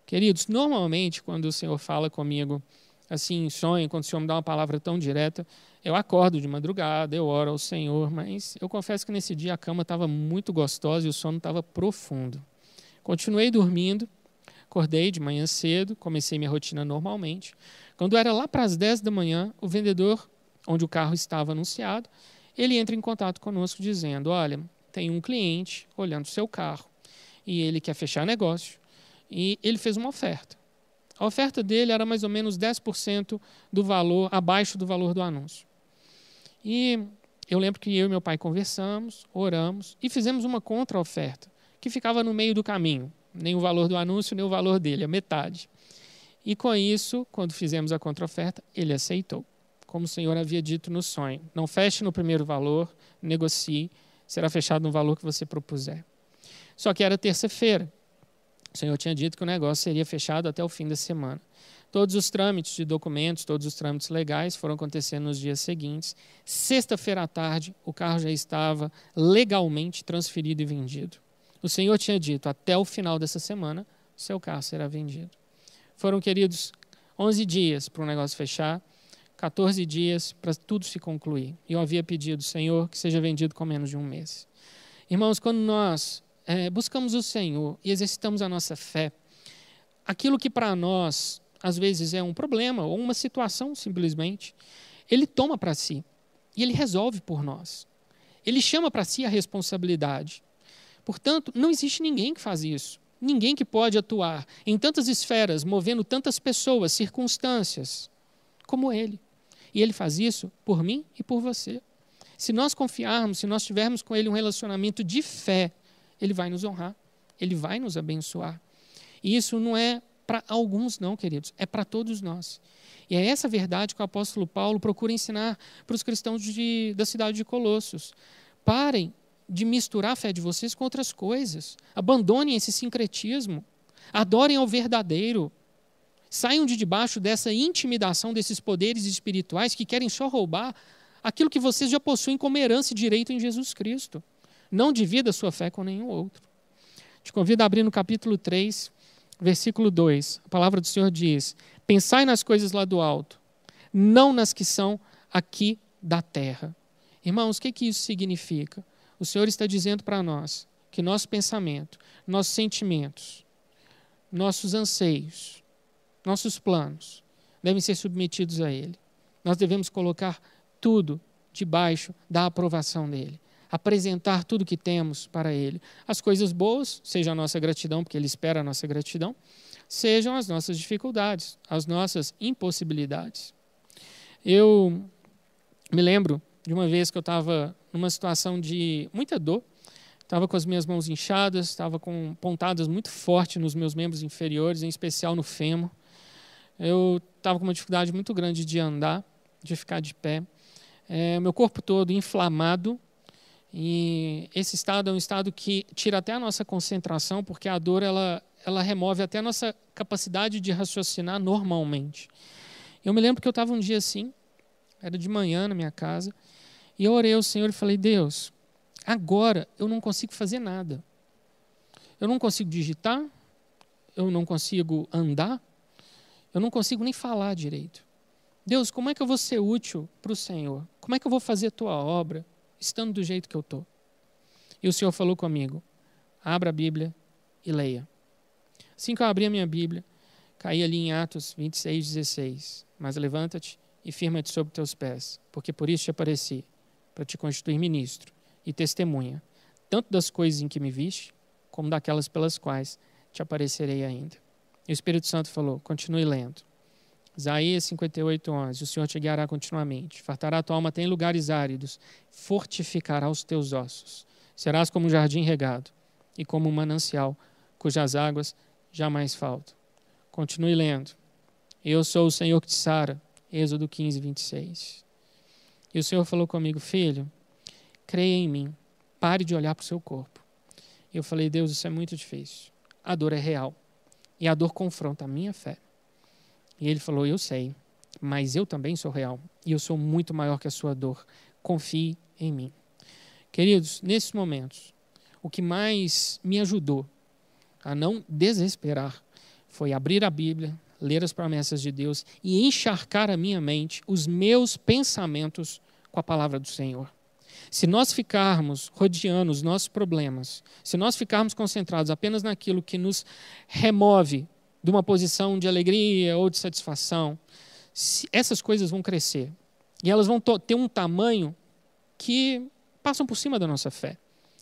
Speaker 1: Queridos, normalmente quando o Senhor fala comigo assim em sonho, quando o Senhor me dá uma palavra tão direta, eu acordo de madrugada, eu oro ao Senhor, mas eu confesso que nesse dia a cama estava muito gostosa e o sono estava profundo. Continuei dormindo Acordei de manhã cedo, comecei minha rotina normalmente. Quando era lá para as 10 da manhã, o vendedor, onde o carro estava anunciado, ele entra em contato conosco dizendo: Olha, tem um cliente olhando o seu carro e ele quer fechar negócio e ele fez uma oferta. A oferta dele era mais ou menos 10% do valor, abaixo do valor do anúncio. E eu lembro que eu e meu pai conversamos, oramos e fizemos uma contra-oferta, que ficava no meio do caminho nem o valor do anúncio, nem o valor dele, a metade. E com isso, quando fizemos a contraoferta, ele aceitou, como o Senhor havia dito no sonho. Não feche no primeiro valor, negocie, será fechado no valor que você propuser. Só que era terça-feira. O Senhor tinha dito que o negócio seria fechado até o fim da semana. Todos os trâmites de documentos, todos os trâmites legais foram acontecendo nos dias seguintes. Sexta-feira à tarde, o carro já estava legalmente transferido e vendido. O Senhor tinha dito: até o final dessa semana, seu carro será vendido. Foram, queridos, 11 dias para o negócio fechar, 14 dias para tudo se concluir. E eu havia pedido, Senhor, que seja vendido com menos de um mês. Irmãos, quando nós é, buscamos o Senhor e exercitamos a nossa fé, aquilo que para nós às vezes é um problema ou uma situação simplesmente, Ele toma para si. e ele resolve por nós. Ele chama para si a responsabilidade. Portanto, não existe ninguém que faz isso. Ninguém que pode atuar em tantas esferas, movendo tantas pessoas, circunstâncias, como ele. E ele faz isso por mim e por você. Se nós confiarmos, se nós tivermos com ele um relacionamento de fé, ele vai nos honrar, ele vai nos abençoar. E isso não é para alguns, não, queridos, é para todos nós. E é essa verdade que o apóstolo Paulo procura ensinar para os cristãos de, da cidade de Colossos. Parem de misturar a fé de vocês com outras coisas. Abandonem esse sincretismo. Adorem ao verdadeiro. Saiam de debaixo dessa intimidação desses poderes espirituais que querem só roubar aquilo que vocês já possuem como herança e direito em Jesus Cristo. Não divida sua fé com nenhum outro. Te convido a abrir no capítulo 3, versículo 2. A palavra do Senhor diz: Pensai nas coisas lá do alto, não nas que são aqui da terra. Irmãos, o que, que isso significa? O Senhor está dizendo para nós que nosso pensamento, nossos sentimentos, nossos anseios, nossos planos devem ser submetidos a Ele. Nós devemos colocar tudo debaixo da aprovação dele. Apresentar tudo que temos para Ele. As coisas boas, seja a nossa gratidão, porque Ele espera a nossa gratidão, sejam as nossas dificuldades, as nossas impossibilidades. Eu me lembro de uma vez que eu estava numa situação de muita dor, estava com as minhas mãos inchadas, estava com pontadas muito fortes nos meus membros inferiores, em especial no fêmur. Eu estava com uma dificuldade muito grande de andar, de ficar de pé. É, meu corpo todo inflamado. E esse estado é um estado que tira até a nossa concentração, porque a dor ela, ela remove até a nossa capacidade de raciocinar normalmente. Eu me lembro que eu estava um dia assim, era de manhã na minha casa, e eu orei ao Senhor e falei: Deus, agora eu não consigo fazer nada. Eu não consigo digitar, eu não consigo andar, eu não consigo nem falar direito. Deus, como é que eu vou ser útil para o Senhor? Como é que eu vou fazer a tua obra estando do jeito que eu estou? E o Senhor falou comigo: abra a Bíblia e leia. Assim que eu abri a minha Bíblia, caí ali em Atos 26, 16. Mas levanta-te e firma-te sobre teus pés, porque por isso te apareci para te constituir ministro e testemunha, tanto das coisas em que me viste, como daquelas pelas quais te aparecerei ainda. E o Espírito Santo falou: continue lendo. Isaías 58, 11. O Senhor te guiará continuamente, fartará a tua alma até em lugares áridos, fortificará os teus ossos. Serás como um jardim regado e como um manancial cujas águas jamais faltam. Continue lendo. Eu sou o Senhor que te sara. Êxodo 15, 26. E o Senhor falou comigo, filho, creia em mim, pare de olhar para o seu corpo. E eu falei, Deus, isso é muito difícil. A dor é real. E a dor confronta a minha fé. E ele falou, eu sei, mas eu também sou real. E eu sou muito maior que a sua dor. Confie em mim. Queridos, nesses momentos, o que mais me ajudou a não desesperar foi abrir a Bíblia, ler as promessas de Deus e encharcar a minha mente, os meus pensamentos com a palavra do Senhor. Se nós ficarmos rodeando os nossos problemas, se nós ficarmos concentrados apenas naquilo que nos remove de uma posição de alegria ou de satisfação, essas coisas vão crescer. E elas vão ter um tamanho que passam por cima da nossa fé.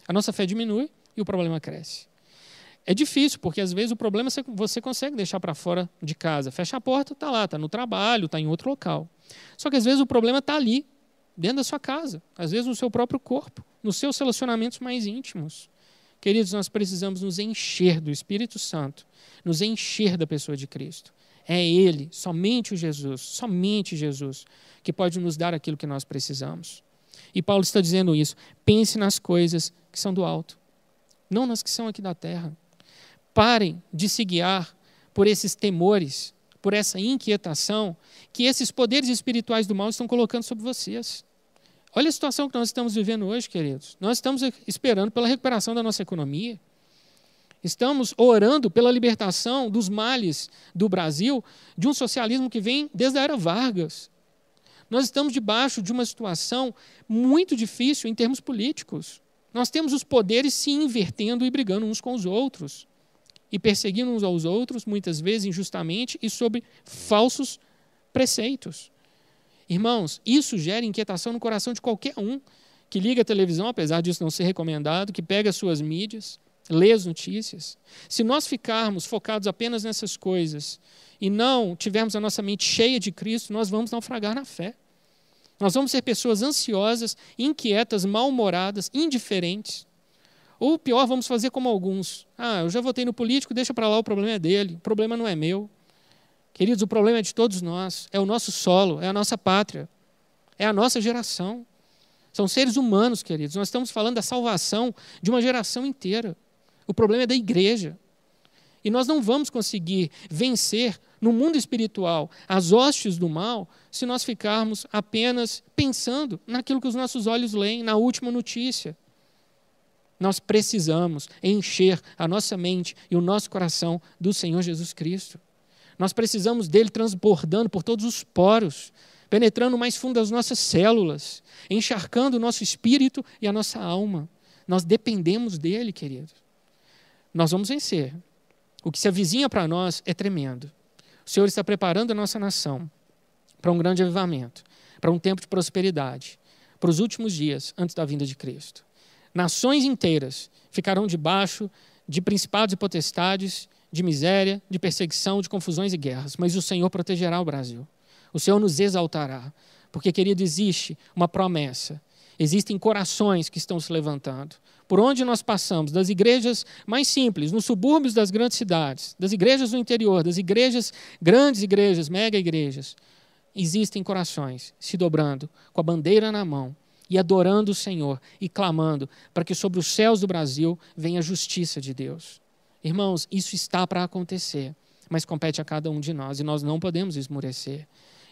Speaker 1: A nossa fé diminui e o problema cresce. É difícil, porque às vezes o problema você consegue deixar para fora de casa. Fecha a porta, está lá, está no trabalho, está em outro local. Só que às vezes o problema está ali, dentro da sua casa, às vezes no seu próprio corpo, nos seus relacionamentos mais íntimos. Queridos, nós precisamos nos encher do Espírito Santo, nos encher da pessoa de Cristo. É Ele, somente o Jesus, somente Jesus, que pode nos dar aquilo que nós precisamos. E Paulo está dizendo isso. Pense nas coisas que são do alto, não nas que são aqui da terra. Parem de se guiar por esses temores, por essa inquietação que esses poderes espirituais do mal estão colocando sobre vocês. Olha a situação que nós estamos vivendo hoje, queridos. Nós estamos esperando pela recuperação da nossa economia. Estamos orando pela libertação dos males do Brasil, de um socialismo que vem desde a era Vargas. Nós estamos debaixo de uma situação muito difícil em termos políticos. Nós temos os poderes se invertendo e brigando uns com os outros e perseguindo uns aos outros, muitas vezes injustamente e sob falsos preceitos. Irmãos, isso gera inquietação no coração de qualquer um que liga a televisão, apesar disso não ser recomendado, que pega as suas mídias, lê as notícias. Se nós ficarmos focados apenas nessas coisas e não tivermos a nossa mente cheia de Cristo, nós vamos naufragar na fé. Nós vamos ser pessoas ansiosas, inquietas, mal-humoradas, indiferentes. Ou pior, vamos fazer como alguns. Ah, eu já votei no político, deixa para lá, o problema é dele, o problema não é meu. Queridos, o problema é de todos nós, é o nosso solo, é a nossa pátria, é a nossa geração. São seres humanos, queridos. Nós estamos falando da salvação de uma geração inteira. O problema é da igreja. E nós não vamos conseguir vencer no mundo espiritual as hostes do mal se nós ficarmos apenas pensando naquilo que os nossos olhos leem, na última notícia. Nós precisamos encher a nossa mente e o nosso coração do Senhor Jesus Cristo. Nós precisamos dele transbordando por todos os poros, penetrando mais fundo das nossas células, encharcando o nosso espírito e a nossa alma. Nós dependemos dele, querido. Nós vamos vencer. O que se avizinha para nós é tremendo. O Senhor está preparando a nossa nação para um grande avivamento, para um tempo de prosperidade, para os últimos dias antes da vinda de Cristo. Nações inteiras ficarão debaixo de principados e potestades de miséria, de perseguição, de confusões e guerras, mas o Senhor protegerá o Brasil. O Senhor nos exaltará, porque, querido, existe uma promessa. Existem corações que estão se levantando. Por onde nós passamos, das igrejas mais simples, nos subúrbios das grandes cidades, das igrejas do interior, das igrejas, grandes igrejas, mega igrejas, existem corações se dobrando, com a bandeira na mão, e adorando o Senhor e clamando para que sobre os céus do Brasil venha a justiça de Deus. Irmãos, isso está para acontecer, mas compete a cada um de nós e nós não podemos esmurecer.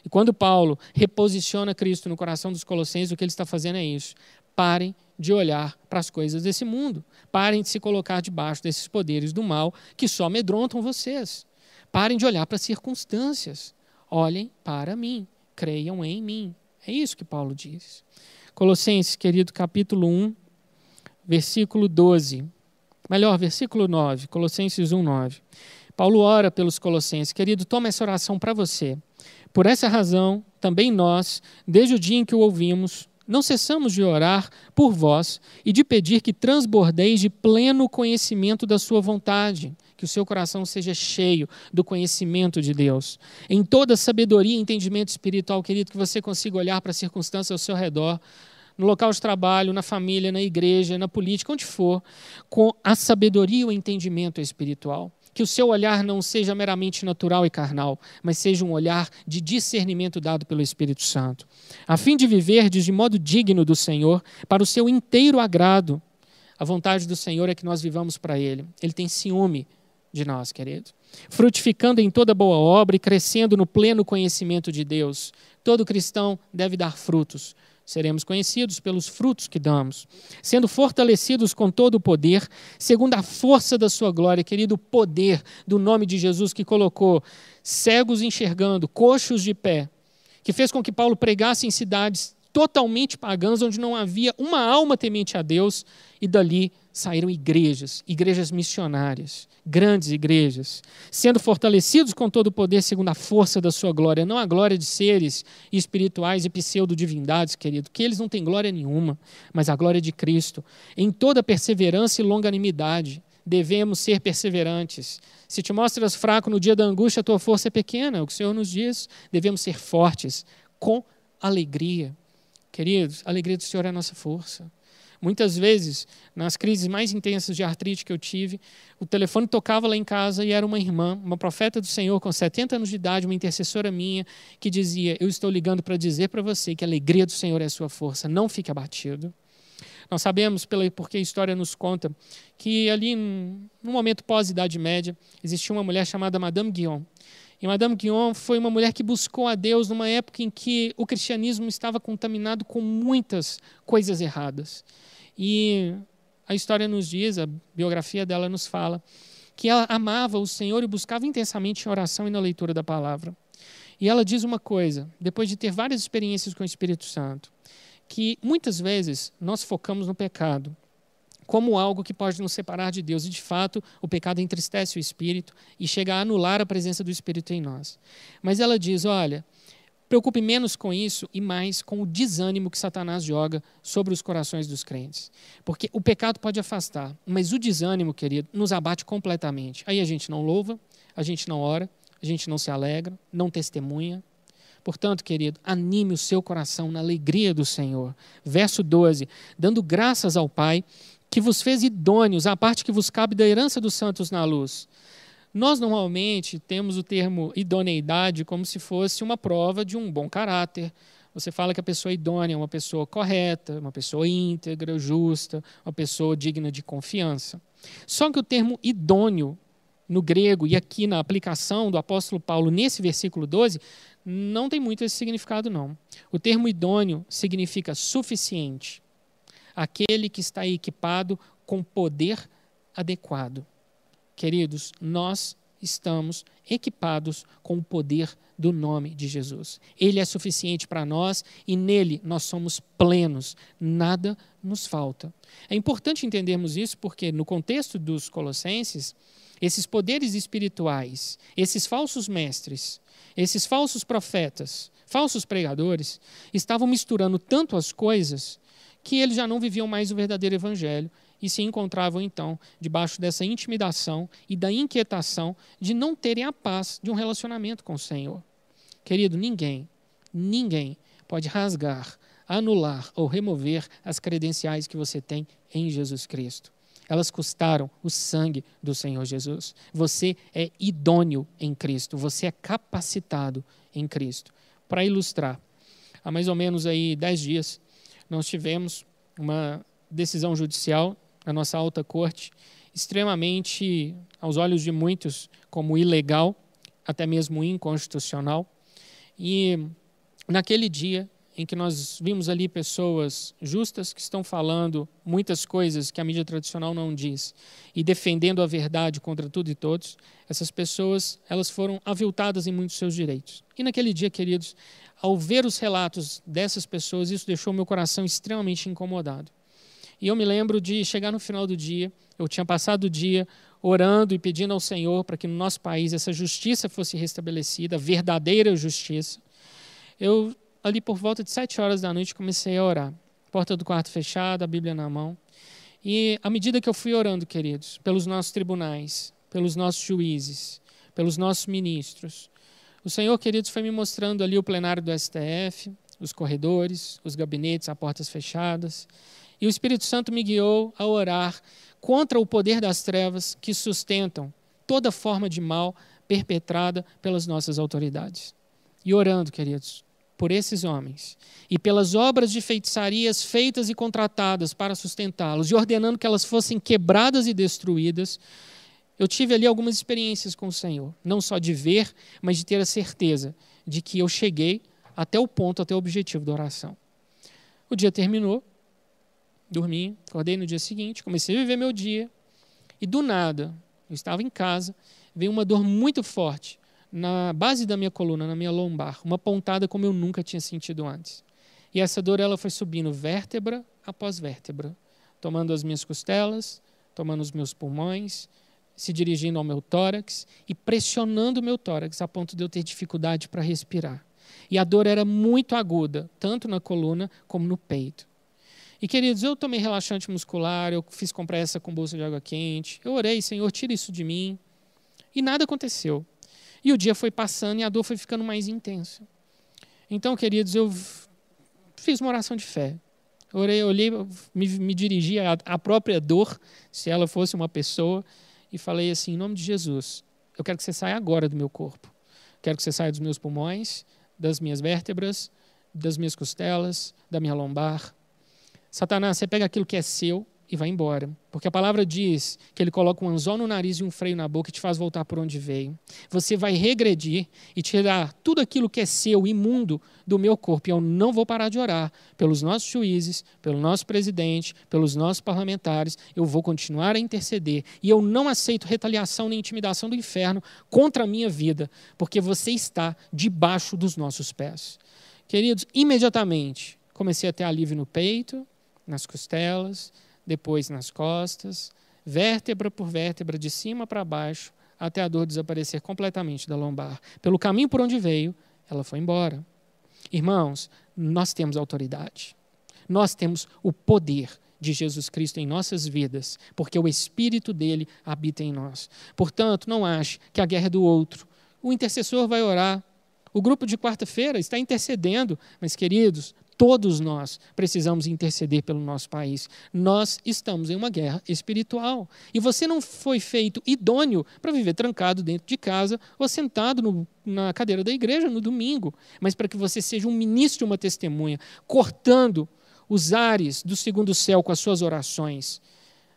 Speaker 1: E quando Paulo reposiciona Cristo no coração dos colossenses, o que ele está fazendo é isso. Parem de olhar para as coisas desse mundo. Parem de se colocar debaixo desses poderes do mal que só amedrontam vocês. Parem de olhar para as circunstâncias. Olhem para mim. Creiam em mim. É isso que Paulo diz. Colossenses, querido, capítulo 1, versículo 12. Melhor, versículo 9, Colossenses 1, 9. Paulo ora pelos Colossenses. Querido, toma essa oração para você. Por essa razão, também nós, desde o dia em que o ouvimos, não cessamos de orar por vós e de pedir que transbordeis de pleno conhecimento da Sua vontade, que o seu coração seja cheio do conhecimento de Deus. Em toda sabedoria e entendimento espiritual, querido, que você consiga olhar para as circunstâncias ao seu redor, no local de trabalho, na família, na igreja, na política, onde for, com a sabedoria e o entendimento espiritual. Que o seu olhar não seja meramente natural e carnal, mas seja um olhar de discernimento dado pelo Espírito Santo, a fim de viver de modo digno do Senhor, para o seu inteiro agrado. A vontade do Senhor é que nós vivamos para Ele. Ele tem ciúme de nós, querido. Frutificando em toda boa obra e crescendo no pleno conhecimento de Deus. Todo cristão deve dar frutos seremos conhecidos pelos frutos que damos, sendo fortalecidos com todo o poder, segundo a força da sua glória, querido poder do nome de Jesus que colocou cegos enxergando, coxos de pé, que fez com que Paulo pregasse em cidades totalmente pagãs, onde não havia uma alma temente a Deus, e dali saíram igrejas, igrejas missionárias, grandes igrejas, sendo fortalecidos com todo o poder segundo a força da sua glória, não a glória de seres espirituais e pseudo-divindades, querido, que eles não têm glória nenhuma, mas a glória de Cristo, em toda perseverança e longanimidade. Devemos ser perseverantes. Se te mostras fraco no dia da angústia, a tua força é pequena. O que o Senhor nos diz, devemos ser fortes, com alegria. Queridos, a alegria do Senhor é a nossa força. Muitas vezes, nas crises mais intensas de artrite que eu tive, o telefone tocava lá em casa e era uma irmã, uma profeta do Senhor com 70 anos de idade, uma intercessora minha, que dizia: Eu estou ligando para dizer para você que a alegria do Senhor é a sua força, não fique abatido. Nós sabemos, porque a história nos conta, que ali, no momento pós-Idade Média, existia uma mulher chamada Madame Guion. E Madame Guion foi uma mulher que buscou a Deus numa época em que o cristianismo estava contaminado com muitas coisas erradas. E a história nos diz, a biografia dela nos fala, que ela amava o Senhor e buscava intensamente em oração e na leitura da palavra. E ela diz uma coisa, depois de ter várias experiências com o Espírito Santo, que muitas vezes nós focamos no pecado como algo que pode nos separar de Deus. E, de fato, o pecado entristece o espírito e chega a anular a presença do Espírito em nós. Mas ela diz: olha, preocupe menos com isso e mais com o desânimo que Satanás joga sobre os corações dos crentes. Porque o pecado pode afastar, mas o desânimo, querido, nos abate completamente. Aí a gente não louva, a gente não ora, a gente não se alegra, não testemunha. Portanto, querido, anime o seu coração na alegria do Senhor. Verso 12: dando graças ao Pai que vos fez idôneos à parte que vos cabe da herança dos santos na luz. Nós normalmente temos o termo idoneidade como se fosse uma prova de um bom caráter. Você fala que a pessoa é idônea é uma pessoa correta, uma pessoa íntegra, justa, uma pessoa digna de confiança. Só que o termo idôneo no grego e aqui na aplicação do apóstolo Paulo nesse versículo 12 não tem muito esse significado não. O termo idôneo significa suficiente, aquele que está equipado com poder adequado. Queridos, nós estamos equipados com o poder do nome de Jesus. Ele é suficiente para nós e nele nós somos plenos, nada nos falta. É importante entendermos isso porque, no contexto dos Colossenses, esses poderes espirituais, esses falsos mestres, esses falsos profetas, falsos pregadores, estavam misturando tanto as coisas que eles já não viviam mais o verdadeiro evangelho e se encontravam então debaixo dessa intimidação e da inquietação de não terem a paz de um relacionamento com o Senhor. Querido, ninguém, ninguém pode rasgar, anular ou remover as credenciais que você tem em Jesus Cristo. Elas custaram o sangue do Senhor Jesus. Você é idôneo em Cristo, você é capacitado em Cristo. Para ilustrar, há mais ou menos aí dez dias, nós tivemos uma decisão judicial na nossa alta corte, extremamente, aos olhos de muitos, como ilegal, até mesmo inconstitucional. E naquele dia em que nós vimos ali pessoas justas que estão falando muitas coisas que a mídia tradicional não diz e defendendo a verdade contra tudo e todos, essas pessoas elas foram aviltadas em muitos seus direitos. E naquele dia, queridos, ao ver os relatos dessas pessoas, isso deixou meu coração extremamente incomodado. E eu me lembro de chegar no final do dia, eu tinha passado o dia orando e pedindo ao Senhor para que no nosso país essa justiça fosse restabelecida, verdadeira justiça. Eu, ali por volta de sete horas da noite, comecei a orar. Porta do quarto fechada, a Bíblia na mão. E à medida que eu fui orando, queridos, pelos nossos tribunais, pelos nossos juízes, pelos nossos ministros, o Senhor, queridos, foi me mostrando ali o plenário do STF, os corredores, os gabinetes a portas fechadas. E o Espírito Santo me guiou a orar contra o poder das trevas que sustentam toda forma de mal perpetrada pelas nossas autoridades. E orando, queridos, por esses homens e pelas obras de feitiçarias feitas e contratadas para sustentá-los e ordenando que elas fossem quebradas e destruídas, eu tive ali algumas experiências com o Senhor, não só de ver, mas de ter a certeza de que eu cheguei até o ponto, até o objetivo da oração. O dia terminou, dormi, acordei no dia seguinte, comecei a viver meu dia, e do nada, eu estava em casa, veio uma dor muito forte na base da minha coluna, na minha lombar, uma pontada como eu nunca tinha sentido antes. E essa dor ela foi subindo vértebra após vértebra, tomando as minhas costelas, tomando os meus pulmões, se dirigindo ao meu tórax e pressionando o meu tórax a ponto de eu ter dificuldade para respirar. E a dor era muito aguda, tanto na coluna como no peito. E queridos, eu tomei relaxante muscular, eu fiz compressa com bolsa de água quente, eu orei, Senhor, tira isso de mim. E nada aconteceu. E o dia foi passando e a dor foi ficando mais intensa. Então, queridos, eu fiz uma oração de fé. Orei, olhei, me, me dirigi à, à própria dor, se ela fosse uma pessoa, e falei assim: em nome de Jesus, eu quero que você saia agora do meu corpo. Quero que você saia dos meus pulmões, das minhas vértebras, das minhas costelas, da minha lombar, Satanás, você pega aquilo que é seu e vai embora. Porque a palavra diz que ele coloca um anzol no nariz e um freio na boca e te faz voltar por onde veio. Você vai regredir e tirar tudo aquilo que é seu, imundo, do meu corpo. E eu não vou parar de orar pelos nossos juízes, pelo nosso presidente, pelos nossos parlamentares. Eu vou continuar a interceder. E eu não aceito retaliação nem intimidação do inferno contra a minha vida, porque você está debaixo dos nossos pés. Queridos, imediatamente comecei a ter alívio no peito, nas costelas, depois nas costas, vértebra por vértebra, de cima para baixo, até a dor desaparecer completamente da lombar. Pelo caminho por onde veio, ela foi embora. Irmãos, nós temos autoridade. Nós temos o poder de Jesus Cristo em nossas vidas, porque o Espírito dele habita em nós. Portanto, não ache que a guerra é do outro. O intercessor vai orar. O grupo de quarta-feira está intercedendo, mas queridos, todos nós precisamos interceder pelo nosso país. Nós estamos em uma guerra espiritual. E você não foi feito idôneo para viver trancado dentro de casa ou sentado no, na cadeira da igreja no domingo, mas para que você seja um ministro, uma testemunha, cortando os ares do segundo céu com as suas orações,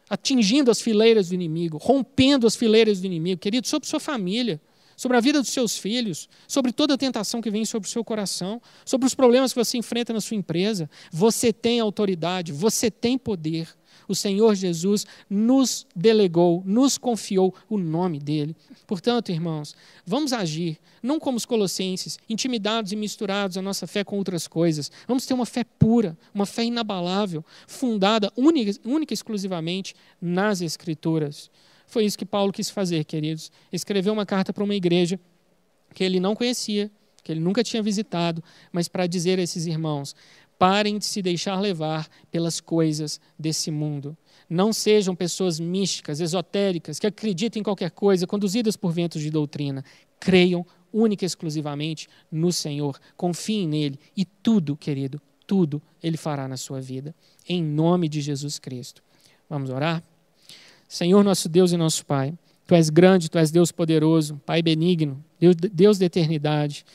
Speaker 1: atingindo as fileiras do inimigo, rompendo as fileiras do inimigo, querido, sobre sua família, sobre a vida dos seus filhos, sobre toda a tentação que vem sobre o seu coração, sobre os problemas que você enfrenta na sua empresa. Você tem autoridade, você tem poder o Senhor Jesus nos delegou, nos confiou o nome dele. Portanto, irmãos, vamos agir, não como os colossenses, intimidados e misturados a nossa fé com outras coisas. Vamos ter uma fé pura, uma fé inabalável, fundada única, única e exclusivamente nas Escrituras. Foi isso que Paulo quis fazer, queridos. Escreveu uma carta para uma igreja que ele não conhecia, que ele nunca tinha visitado, mas para dizer a esses irmãos: Parem de se deixar levar pelas coisas desse mundo. Não sejam pessoas místicas, esotéricas, que acreditem em qualquer coisa, conduzidas por ventos de doutrina. Creiam única e exclusivamente no Senhor. Confiem nele e tudo, querido, tudo ele fará na sua vida. Em nome de Jesus Cristo. Vamos orar? Senhor, nosso Deus e nosso Pai, Tu és grande, Tu és Deus poderoso, Pai benigno, Deus, da eternidade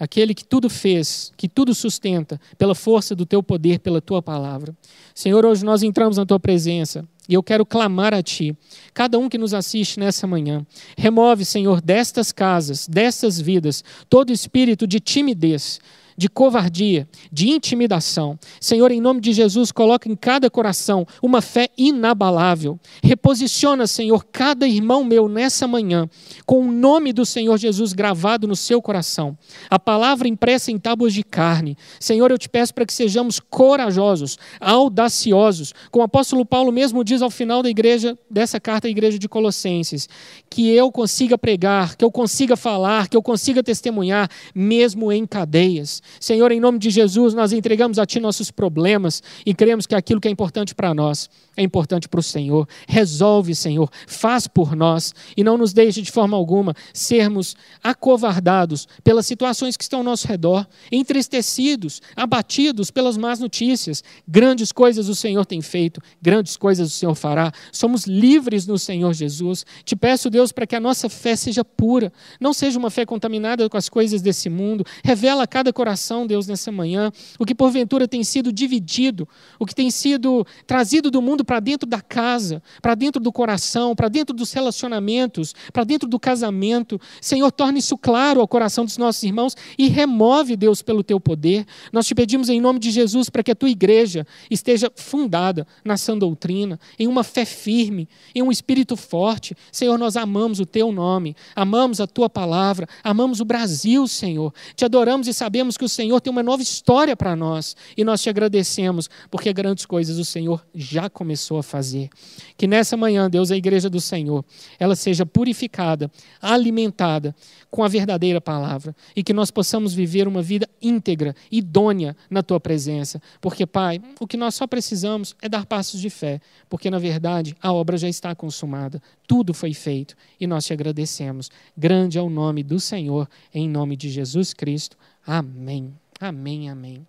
Speaker 1: aquele que tudo fez, que tudo sustenta, pela força do teu poder, pela tua palavra. Senhor, hoje nós entramos na tua presença e eu quero clamar a Ti, cada um que nos assiste nessa manhã. Remove, Senhor, destas casas, destas vidas, todo espírito de timidez, de covardia, de intimidação. Senhor, em nome de Jesus, coloca em cada coração uma fé inabalável. Reposiciona, Senhor, cada irmão meu nessa manhã, com o nome do Senhor Jesus gravado no seu coração. A palavra impressa em tábuas de carne. Senhor, eu te peço para que sejamos corajosos, audaciosos, como o apóstolo Paulo mesmo diz ao final da igreja, dessa carta à igreja de Colossenses, que eu consiga pregar, que eu consiga falar, que eu consiga testemunhar, mesmo em cadeias. Senhor, em nome de Jesus, nós entregamos a Ti nossos problemas e cremos que aquilo que é importante para nós é importante para o Senhor. Resolve, Senhor, faz por nós e não nos deixe de forma alguma sermos acovardados pelas situações que estão ao nosso redor, entristecidos, abatidos pelas más notícias. Grandes coisas o Senhor tem feito, grandes coisas o Senhor fará. Somos livres no Senhor Jesus. Te peço, Deus, para que a nossa fé seja pura, não seja uma fé contaminada com as coisas desse mundo. Revela a cada coração, Deus, nessa manhã, o que porventura tem sido dividido, o que tem sido trazido do mundo para dentro da casa, para dentro do coração, para dentro dos relacionamentos, para dentro do casamento. Senhor, torne isso claro ao coração dos nossos irmãos e remove, Deus, pelo teu poder. Nós te pedimos em nome de Jesus para que a tua igreja esteja fundada na sã doutrina, em uma fé firme, em um espírito forte. Senhor, nós amamos o teu nome, amamos a tua palavra, amamos o Brasil, Senhor. Te adoramos e sabemos que o Senhor tem uma nova história para nós e nós te agradecemos porque grandes coisas o Senhor já começou a fazer. Que nessa manhã, Deus, a igreja do Senhor, ela seja purificada, alimentada com a verdadeira palavra e que nós possamos viver uma vida íntegra, idônea na tua presença. Porque, Pai, o que nós só precisamos é dar passos de fé, porque na verdade a obra já está consumada, tudo foi feito e nós te agradecemos. Grande é o nome do Senhor, em nome de Jesus Cristo. Amém. Amém, amém.